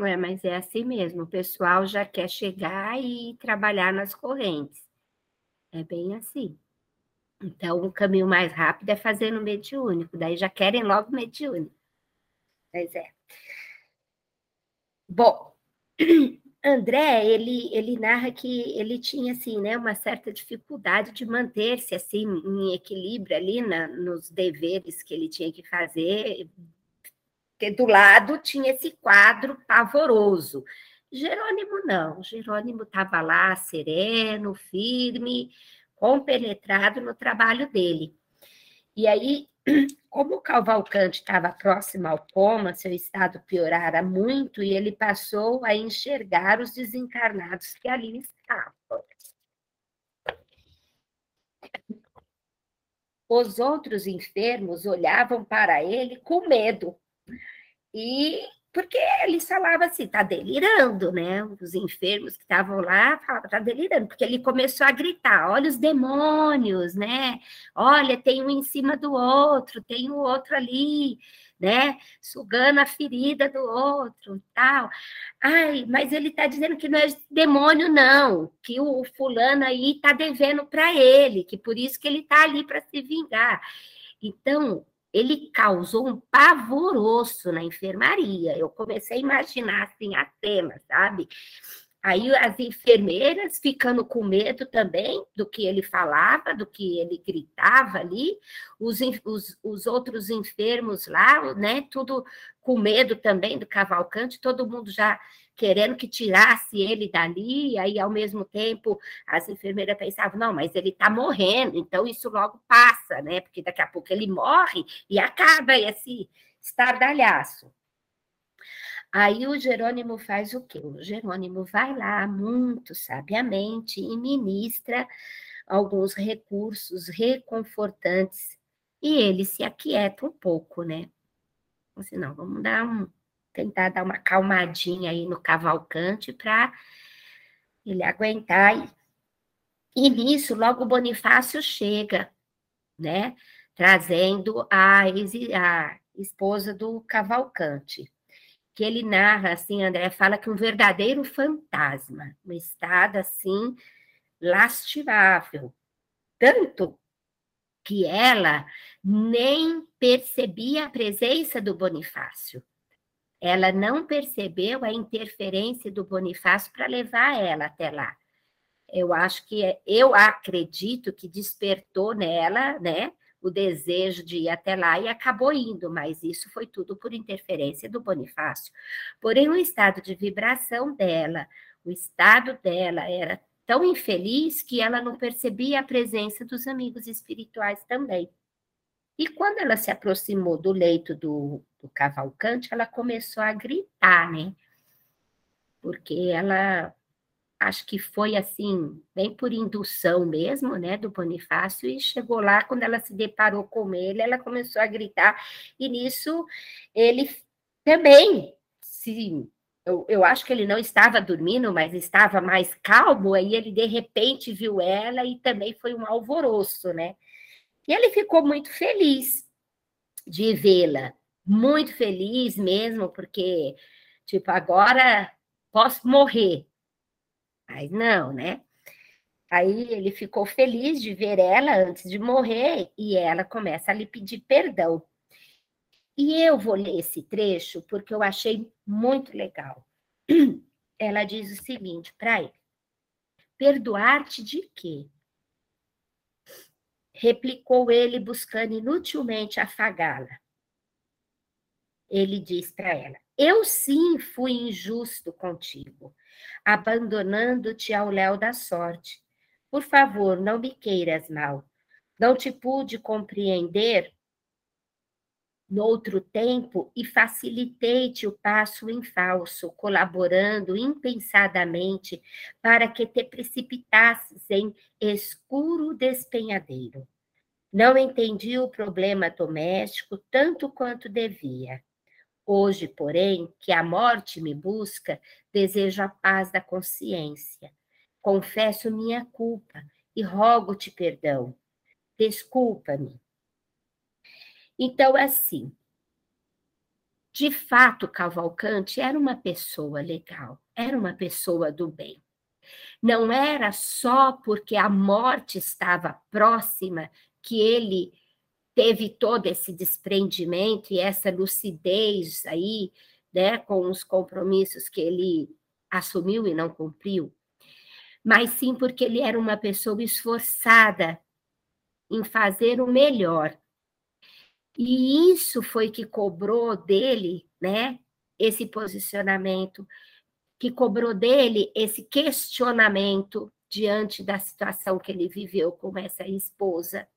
É, mas é assim mesmo, o pessoal já quer chegar e trabalhar nas correntes. É bem assim. Então, o caminho mais rápido é fazer no mediúnico, daí já querem logo mediúnico. Mas é. Bom, André, ele, ele narra que ele tinha assim, né, uma certa dificuldade de manter-se assim em equilíbrio ali na, nos deveres que ele tinha que fazer, porque do lado tinha esse quadro pavoroso. Jerônimo não, Jerônimo estava lá sereno, firme, compenetrado no trabalho dele. E aí como o Cavalcante estava próximo ao coma, seu estado piorara muito e ele passou a enxergar os desencarnados que ali estavam. os outros enfermos olhavam para ele com medo. E porque eles falavam assim, tá delirando, né? Os enfermos que estavam lá falavam, tá delirando, porque ele começou a gritar, olha os demônios, né? Olha, tem um em cima do outro, tem o outro ali, né? Sugando a ferida do outro, tal. Ai, mas ele tá dizendo que não é demônio, não, que o fulano aí tá devendo para ele, que por isso que ele tá ali para se vingar. Então, ele causou um pavoroso na enfermaria. Eu comecei a imaginar assim a cena, sabe? Aí as enfermeiras ficando com medo também do que ele falava, do que ele gritava ali, os, os, os outros enfermos lá, né? Tudo com medo também do Cavalcante, todo mundo já querendo que tirasse ele dali, e aí, ao mesmo tempo, as enfermeiras pensavam, não, mas ele está morrendo, então isso logo passa, né? Porque daqui a pouco ele morre e acaba esse estardalhaço. Aí o Jerônimo faz o quê? O Jerônimo vai lá muito sabiamente e ministra alguns recursos reconfortantes e ele se aquieta um pouco, né? Assim, não, vamos dar um, tentar dar uma calmadinha aí no Cavalcante para ele aguentar. E, e nisso, logo Bonifácio chega, né? Trazendo a, a esposa do Cavalcante. Que ele narra, assim, André fala que um verdadeiro fantasma, um estado assim lastimável. Tanto que ela nem percebia a presença do Bonifácio. Ela não percebeu a interferência do Bonifácio para levar ela até lá. Eu acho que eu acredito que despertou nela, né, o desejo de ir até lá e acabou indo, mas isso foi tudo por interferência do Bonifácio. Porém, o estado de vibração dela, o estado dela era tão infeliz que ela não percebia a presença dos amigos espirituais também. E quando ela se aproximou do leito do, do Cavalcante, ela começou a gritar, né? Porque ela acho que foi assim, bem por indução mesmo, né, do Bonifácio, e chegou lá, quando ela se deparou com ele, ela começou a gritar, e nisso ele também se. Eu, eu acho que ele não estava dormindo, mas estava mais calmo, aí ele de repente viu ela e também foi um alvoroço, né? E ele ficou muito feliz de vê-la, muito feliz mesmo, porque, tipo, agora posso morrer. Mas não, né? Aí ele ficou feliz de ver ela antes de morrer e ela começa a lhe pedir perdão. E eu vou ler esse trecho porque eu achei muito legal. Ela diz o seguinte para ele: Perdoar-te de quê? replicou ele, buscando inutilmente afagá-la. Ele diz para ela: Eu sim fui injusto contigo, abandonando-te ao léu da sorte. Por favor, não me queiras mal. Não te pude compreender noutro tempo e facilitei-te o passo em falso, colaborando impensadamente para que te precipitasses em escuro despenhadeiro. Não entendi o problema doméstico tanto quanto devia. Hoje, porém, que a morte me busca, desejo a paz da consciência. Confesso minha culpa e rogo-te perdão. Desculpa-me então, assim, de fato, Cavalcante era uma pessoa legal, era uma pessoa do bem. Não era só porque a morte estava próxima que ele teve todo esse desprendimento e essa lucidez aí, né, com os compromissos que ele assumiu e não cumpriu, mas sim porque ele era uma pessoa esforçada em fazer o melhor. E isso foi que cobrou dele, né, esse posicionamento, que cobrou dele esse questionamento diante da situação que ele viveu com essa esposa,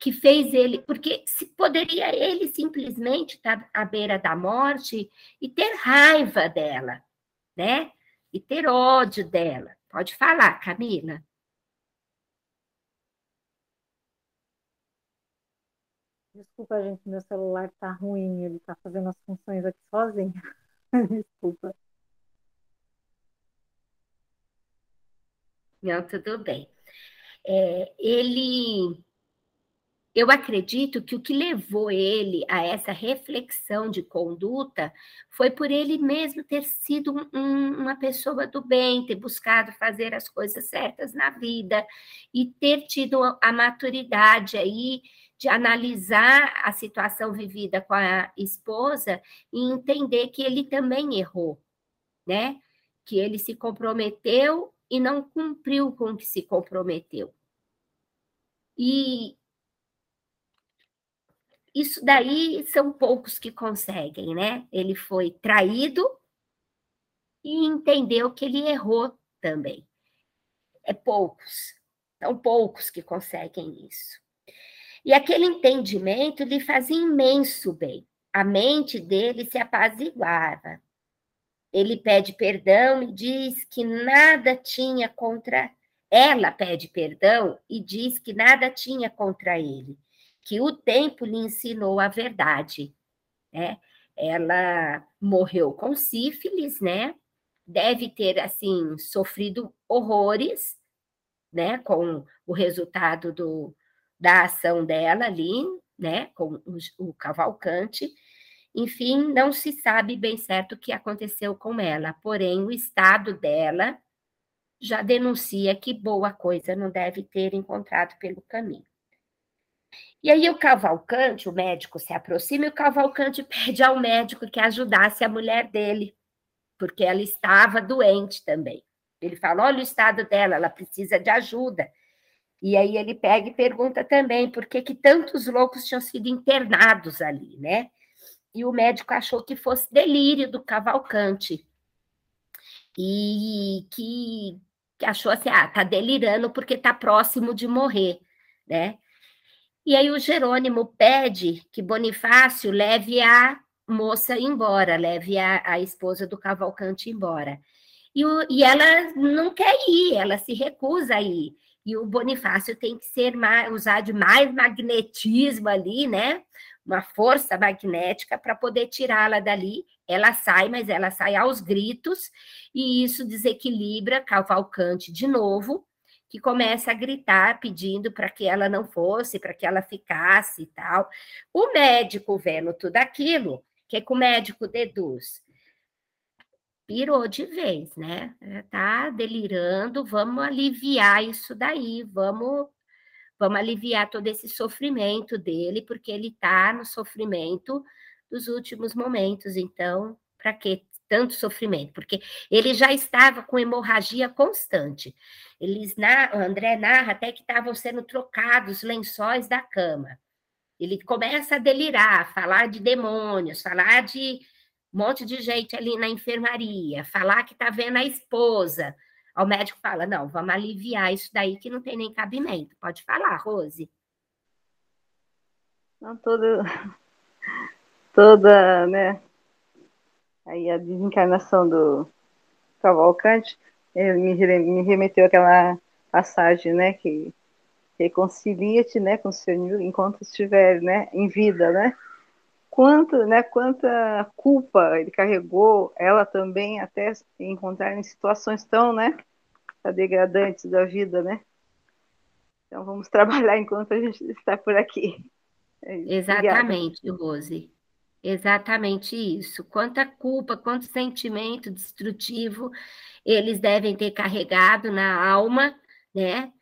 que fez ele, porque se poderia ele simplesmente estar à beira da morte e ter raiva dela, né? E ter ódio dela. Pode falar, Camila. Desculpa, gente, meu celular tá ruim, ele tá fazendo as funções aqui sozinho. Desculpa. Não, tudo bem. É, ele eu acredito que o que levou ele a essa reflexão de conduta foi por ele mesmo ter sido um, uma pessoa do bem, ter buscado fazer as coisas certas na vida e ter tido a maturidade aí de analisar a situação vivida com a esposa e entender que ele também errou, né? Que ele se comprometeu e não cumpriu com o que se comprometeu. E, isso daí são poucos que conseguem, né? Ele foi traído e entendeu que ele errou também. É poucos, são poucos que conseguem isso. E aquele entendimento lhe fazia imenso bem. A mente dele se apaziguava. Ele pede perdão e diz que nada tinha contra ela pede perdão e diz que nada tinha contra ele que o tempo lhe ensinou a verdade, né? Ela morreu com sífilis, né? Deve ter, assim, sofrido horrores, né? Com o resultado do, da ação dela ali, né? Com o, o Cavalcante. Enfim, não se sabe bem certo o que aconteceu com ela, porém, o estado dela já denuncia que boa coisa não deve ter encontrado pelo caminho. E aí o Cavalcante, o médico se aproxima e o Cavalcante pede ao médico que ajudasse a mulher dele, porque ela estava doente também. Ele fala: olha o estado dela, ela precisa de ajuda. E aí ele pega e pergunta também por que, que tantos loucos tinham sido internados ali, né? E o médico achou que fosse delírio do Cavalcante. E que, que achou assim, ah, tá delirando porque tá próximo de morrer, né? E aí o Jerônimo pede que Bonifácio leve a moça embora, leve a, a esposa do Cavalcante embora. E, o, e ela não quer ir, ela se recusa a ir. E o Bonifácio tem que ser mais, usar de mais magnetismo ali, né? Uma força magnética para poder tirá-la dali. Ela sai, mas ela sai aos gritos, e isso desequilibra Cavalcante de novo, que começa a gritar pedindo para que ela não fosse, para que ela ficasse e tal. O médico vendo tudo aquilo, o que, que o médico deduz? Pirou de vez, né? Tá delirando, vamos aliviar isso daí, vamos vamos aliviar todo esse sofrimento dele, porque ele está no sofrimento dos últimos momentos. Então, para que tanto sofrimento? Porque ele já estava com hemorragia constante. Eles André narra até que estavam sendo trocados lençóis da cama. Ele começa a delirar, falar de demônios, falar de um monte de gente ali na enfermaria, falar que está vendo a esposa. O médico fala: não, vamos aliviar isso daí que não tem nem cabimento. Pode falar, Rose. Não, toda, toda, né? Aí a desencarnação do Cavalcante me, me remeteu àquela passagem, né, que reconcilia-te, né, com o Senhor enquanto estiver, né, em vida, né? Quanto, né, quanta culpa ele carregou, ela também até encontrar em situações tão, né, degradantes da vida, né? Então vamos trabalhar enquanto a gente está por aqui. É Exatamente, Obrigada. Rose. Exatamente isso. Quanta culpa, quanto sentimento destrutivo eles devem ter carregado na alma, né?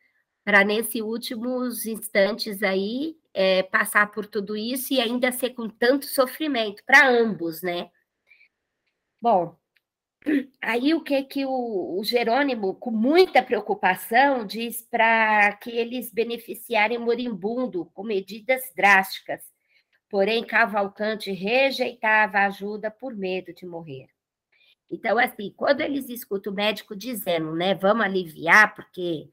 Para nesses últimos instantes aí é, passar por tudo isso e ainda ser com tanto sofrimento para ambos, né? Bom, aí o que que o, o Jerônimo, com muita preocupação, diz para que eles beneficiarem moribundo com medidas drásticas Porém, Cavalcante rejeitava a ajuda por medo de morrer. Então, assim, quando eles escutam o médico dizendo, né, vamos aliviar, porque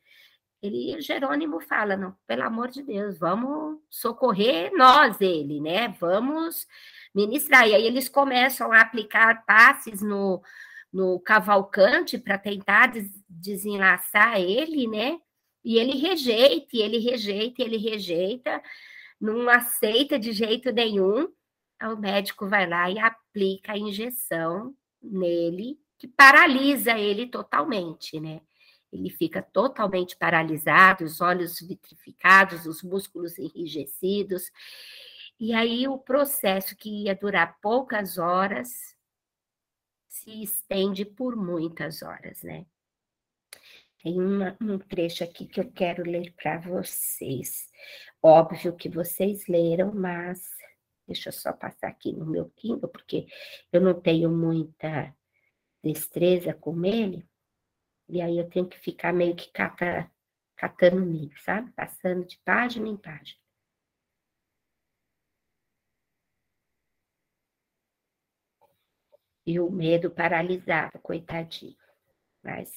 ele, Jerônimo fala, não, pelo amor de Deus, vamos socorrer nós, ele, né, vamos ministrar. E aí eles começam a aplicar passes no, no Cavalcante para tentar des desenlaçar ele, né, e ele rejeita, e ele rejeita, e ele rejeita, não aceita de jeito nenhum, o médico vai lá e aplica a injeção nele, que paralisa ele totalmente, né? Ele fica totalmente paralisado, os olhos vitrificados, os músculos enrijecidos. E aí o processo que ia durar poucas horas se estende por muitas horas, né? Tem uma, um trecho aqui que eu quero ler para vocês. Óbvio que vocês leram, mas deixa eu só passar aqui no meu Kindle, porque eu não tenho muita destreza com ele, e aí eu tenho que ficar meio que cata, catando nele, sabe? Passando de página em página. E o medo paralisava, coitadinho. Mas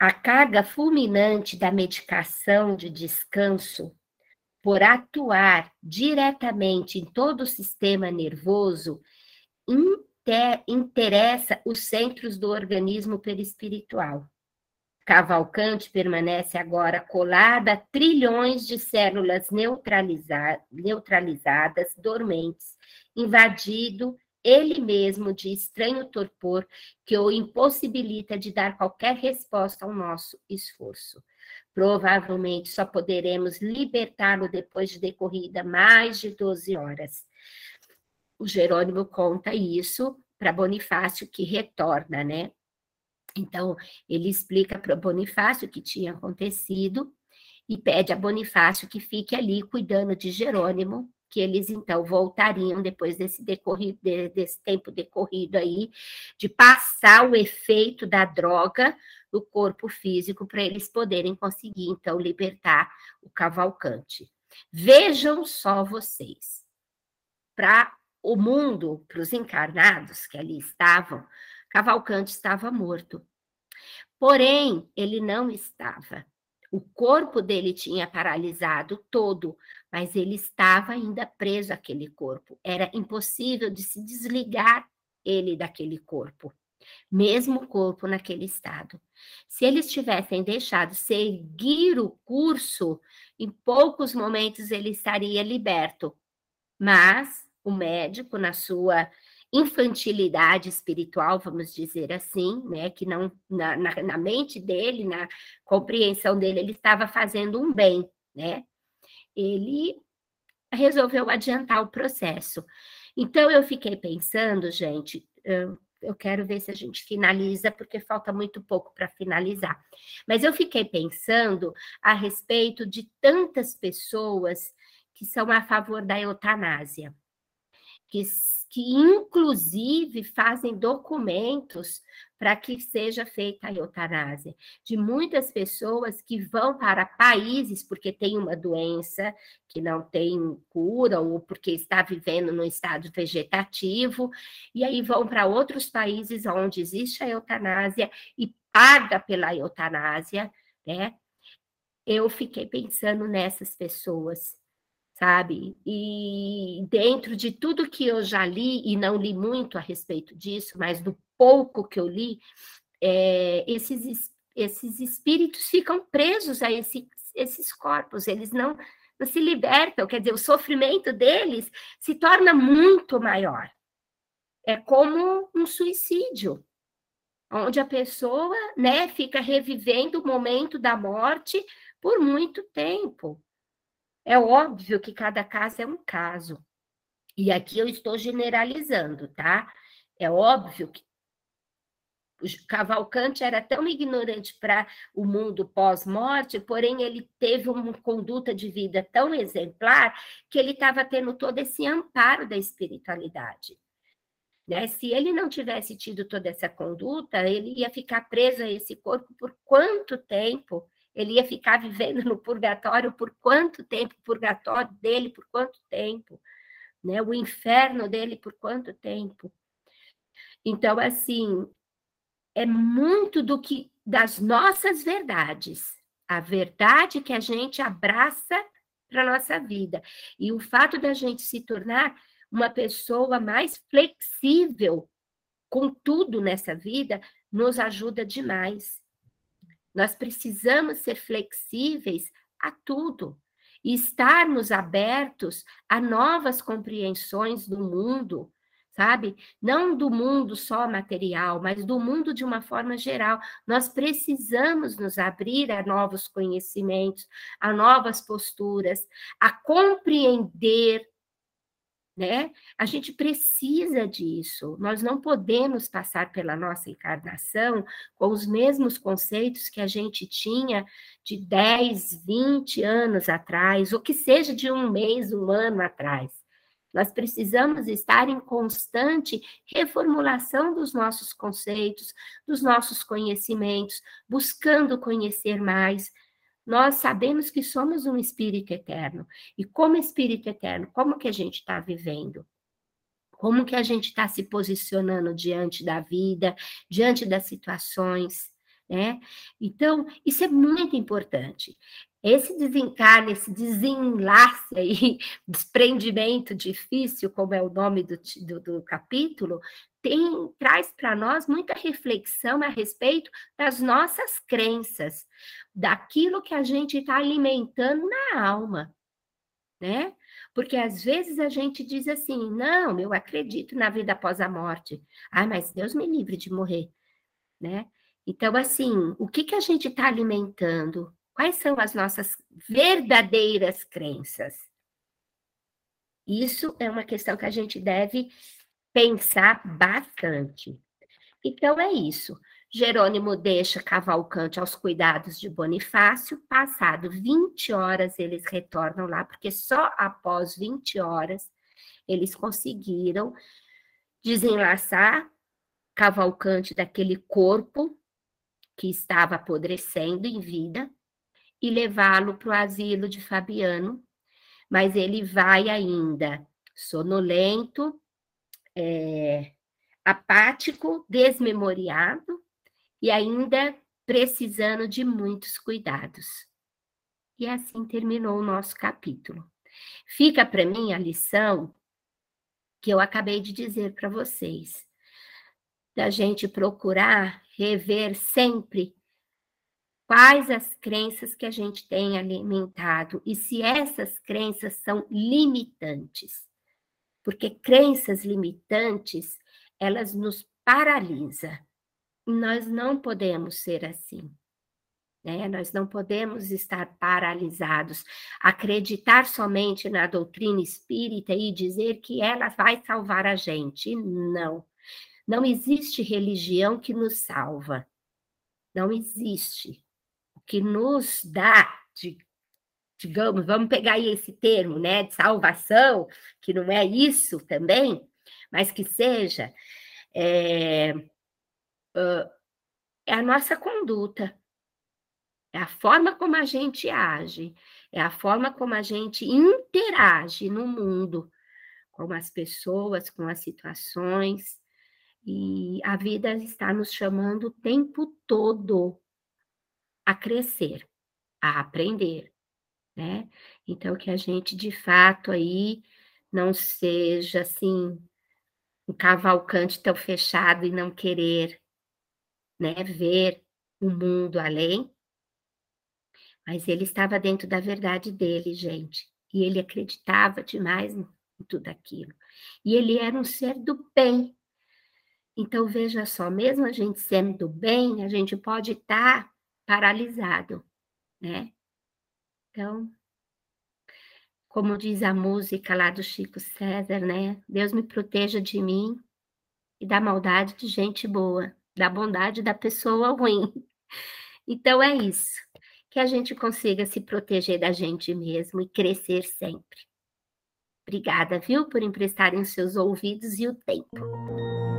A carga fulminante da medicação de descanso, por atuar diretamente em todo o sistema nervoso, inter, interessa os centros do organismo perispiritual. Cavalcante permanece agora colada a trilhões de células neutraliza neutralizadas, dormentes, invadido ele mesmo de estranho torpor que o impossibilita de dar qualquer resposta ao nosso esforço. Provavelmente só poderemos libertá-lo depois de decorrida mais de 12 horas. O Jerônimo conta isso para Bonifácio, que retorna, né? Então, ele explica para Bonifácio o que tinha acontecido e pede a Bonifácio que fique ali cuidando de Jerônimo que eles então voltariam depois desse decorrido, desse tempo decorrido aí, de passar o efeito da droga no corpo físico para eles poderem conseguir então libertar o cavalcante. Vejam só vocês, para o mundo, para os encarnados que ali estavam, Cavalcante estava morto. Porém, ele não estava. O corpo dele tinha paralisado todo, mas ele estava ainda preso àquele corpo. Era impossível de se desligar ele daquele corpo, mesmo o corpo naquele estado. Se eles tivessem deixado seguir o curso, em poucos momentos ele estaria liberto. Mas o médico, na sua infantilidade espiritual, vamos dizer assim, né? Que não na, na, na, mente dele, na compreensão dele, ele estava fazendo um bem, né? Ele resolveu adiantar o processo. Então eu fiquei pensando, gente, eu, eu quero ver se a gente finaliza, porque falta muito pouco para finalizar. Mas eu fiquei pensando a respeito de tantas pessoas que são a favor da eutanásia, que que inclusive fazem documentos para que seja feita a eutanásia, de muitas pessoas que vão para países porque tem uma doença que não tem cura ou porque está vivendo no estado vegetativo, e aí vão para outros países onde existe a eutanásia e paga pela eutanásia, né? Eu fiquei pensando nessas pessoas sabe? E dentro de tudo que eu já li, e não li muito a respeito disso, mas do pouco que eu li, é, esses, esses espíritos ficam presos a esse, esses corpos, eles não, não se libertam, quer dizer, o sofrimento deles se torna muito maior. É como um suicídio, onde a pessoa né, fica revivendo o momento da morte por muito tempo. É óbvio que cada caso é um caso. E aqui eu estou generalizando, tá? É óbvio que o Cavalcante era tão ignorante para o mundo pós-morte, porém ele teve uma conduta de vida tão exemplar que ele estava tendo todo esse amparo da espiritualidade. Né? Se ele não tivesse tido toda essa conduta, ele ia ficar preso a esse corpo por quanto tempo? Ele ia ficar vivendo no purgatório por quanto tempo? O purgatório dele por quanto tempo? Né? O inferno dele por quanto tempo? Então, assim, é muito do que das nossas verdades, a verdade que a gente abraça para a nossa vida. E o fato da gente se tornar uma pessoa mais flexível com tudo nessa vida nos ajuda demais Nós precisamos ser flexíveis a tudo e estarmos abertos a novas compreensões do mundo, sabe? Não do mundo só material, mas do mundo de uma forma geral. Nós precisamos nos abrir a novos conhecimentos, a novas posturas, a compreender né? A gente precisa disso. Nós não podemos passar pela nossa encarnação com os mesmos conceitos que a gente tinha de 10, 20 anos atrás, ou que seja de um mês, um ano atrás. Nós precisamos estar em constante reformulação dos nossos conceitos, dos nossos conhecimentos, buscando conhecer mais. Nós sabemos que somos um espírito eterno. E como espírito eterno, como que a gente está vivendo? Como que a gente está se posicionando diante da vida, diante das situações, né? Então, isso é muito importante. Esse desencarne, esse desenlace aí, desprendimento difícil, como é o nome do, do, do capítulo, tem, traz para nós muita reflexão a respeito das nossas crenças, daquilo que a gente está alimentando na alma, né? Porque às vezes a gente diz assim: não, eu acredito na vida após a morte. Ah, mas Deus me livre de morrer, né? Então, assim, o que, que a gente está alimentando? Quais são as nossas verdadeiras crenças? Isso é uma questão que a gente deve pensar bastante. Então é isso. Jerônimo deixa Cavalcante aos cuidados de Bonifácio. Passado 20 horas, eles retornam lá, porque só após 20 horas eles conseguiram desenlaçar Cavalcante daquele corpo que estava apodrecendo em vida e levá-lo para o asilo de Fabiano, mas ele vai ainda sonolento, é, apático, desmemoriado e ainda precisando de muitos cuidados. E assim terminou o nosso capítulo. Fica para mim a lição que eu acabei de dizer para vocês, da gente procurar rever sempre quais as crenças que a gente tem alimentado e se essas crenças são limitantes. Porque crenças limitantes, elas nos paralisam. E nós não podemos ser assim. Né? Nós não podemos estar paralisados, acreditar somente na doutrina espírita e dizer que ela vai salvar a gente. Não. Não existe religião que nos salva. Não existe. Que nos dá, de, digamos, vamos pegar aí esse termo, né, de salvação, que não é isso também, mas que seja, é, é a nossa conduta, é a forma como a gente age, é a forma como a gente interage no mundo, com as pessoas, com as situações, e a vida está nos chamando o tempo todo a crescer, a aprender, né? Então, que a gente, de fato, aí não seja, assim, um cavalcante tão fechado e não querer, né, ver o mundo além, mas ele estava dentro da verdade dele, gente, e ele acreditava demais em tudo aquilo. E ele era um ser do bem. Então, veja só, mesmo a gente sendo do bem, a gente pode estar paralisado, né? Então, como diz a música lá do Chico César, né? Deus me proteja de mim e da maldade de gente boa, da bondade da pessoa ruim. Então é isso, que a gente consiga se proteger da gente mesmo e crescer sempre. Obrigada, viu, por emprestarem os seus ouvidos e o tempo.